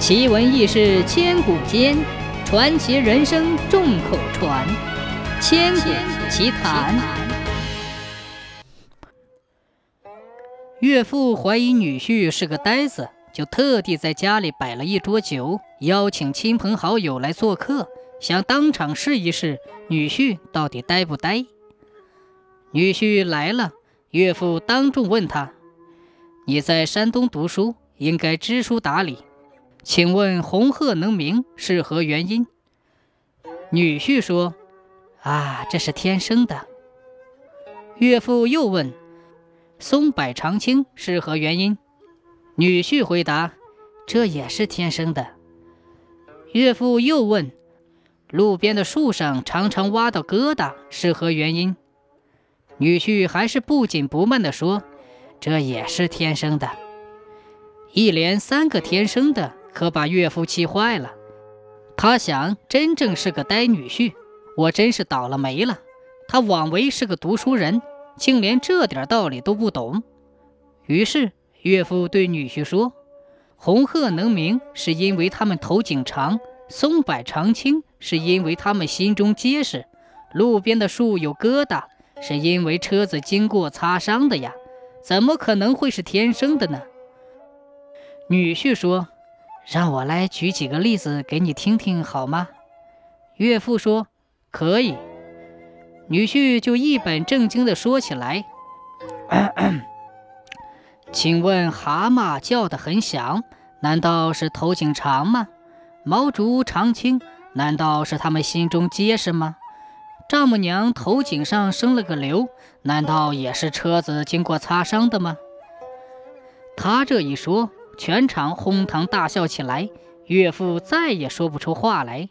奇闻异事千古间，传奇人生众口传。千古奇谈。岳父怀疑女婿是个呆子，就特地在家里摆了一桌酒，邀请亲朋好友来做客，想当场试一试女婿到底呆不呆。女婿来了，岳父当众问他：“你在山东读书，应该知书达理。”请问红鹤能鸣是何原因？女婿说：“啊，这是天生的。”岳父又问：“松柏长青是何原因？”女婿回答：“这也是天生的。”岳父又问：“路边的树上常常挖到疙瘩是何原因？”女婿还是不紧不慢地说：“这也是天生的。”一连三个天生的。可把岳父气坏了，他想，真正是个呆女婿，我真是倒了霉了。他枉为是个读书人，竟连这点道理都不懂。于是岳父对女婿说：“红鹤能鸣，是因为他们头颈长；松柏长青，是因为他们心中结实；路边的树有疙瘩，是因为车子经过擦伤的呀。怎么可能会是天生的呢？”女婿说。让我来举几个例子给你听听好吗？岳父说：“可以。”女婿就一本正经地说起来：“请问蛤蟆叫得很响，难道是头颈长吗？毛竹长青，难道是他们心中结实吗？丈母娘头颈上生了个瘤，难道也是车子经过擦伤的吗？”他这一说。全场哄堂大笑起来，岳父再也说不出话来。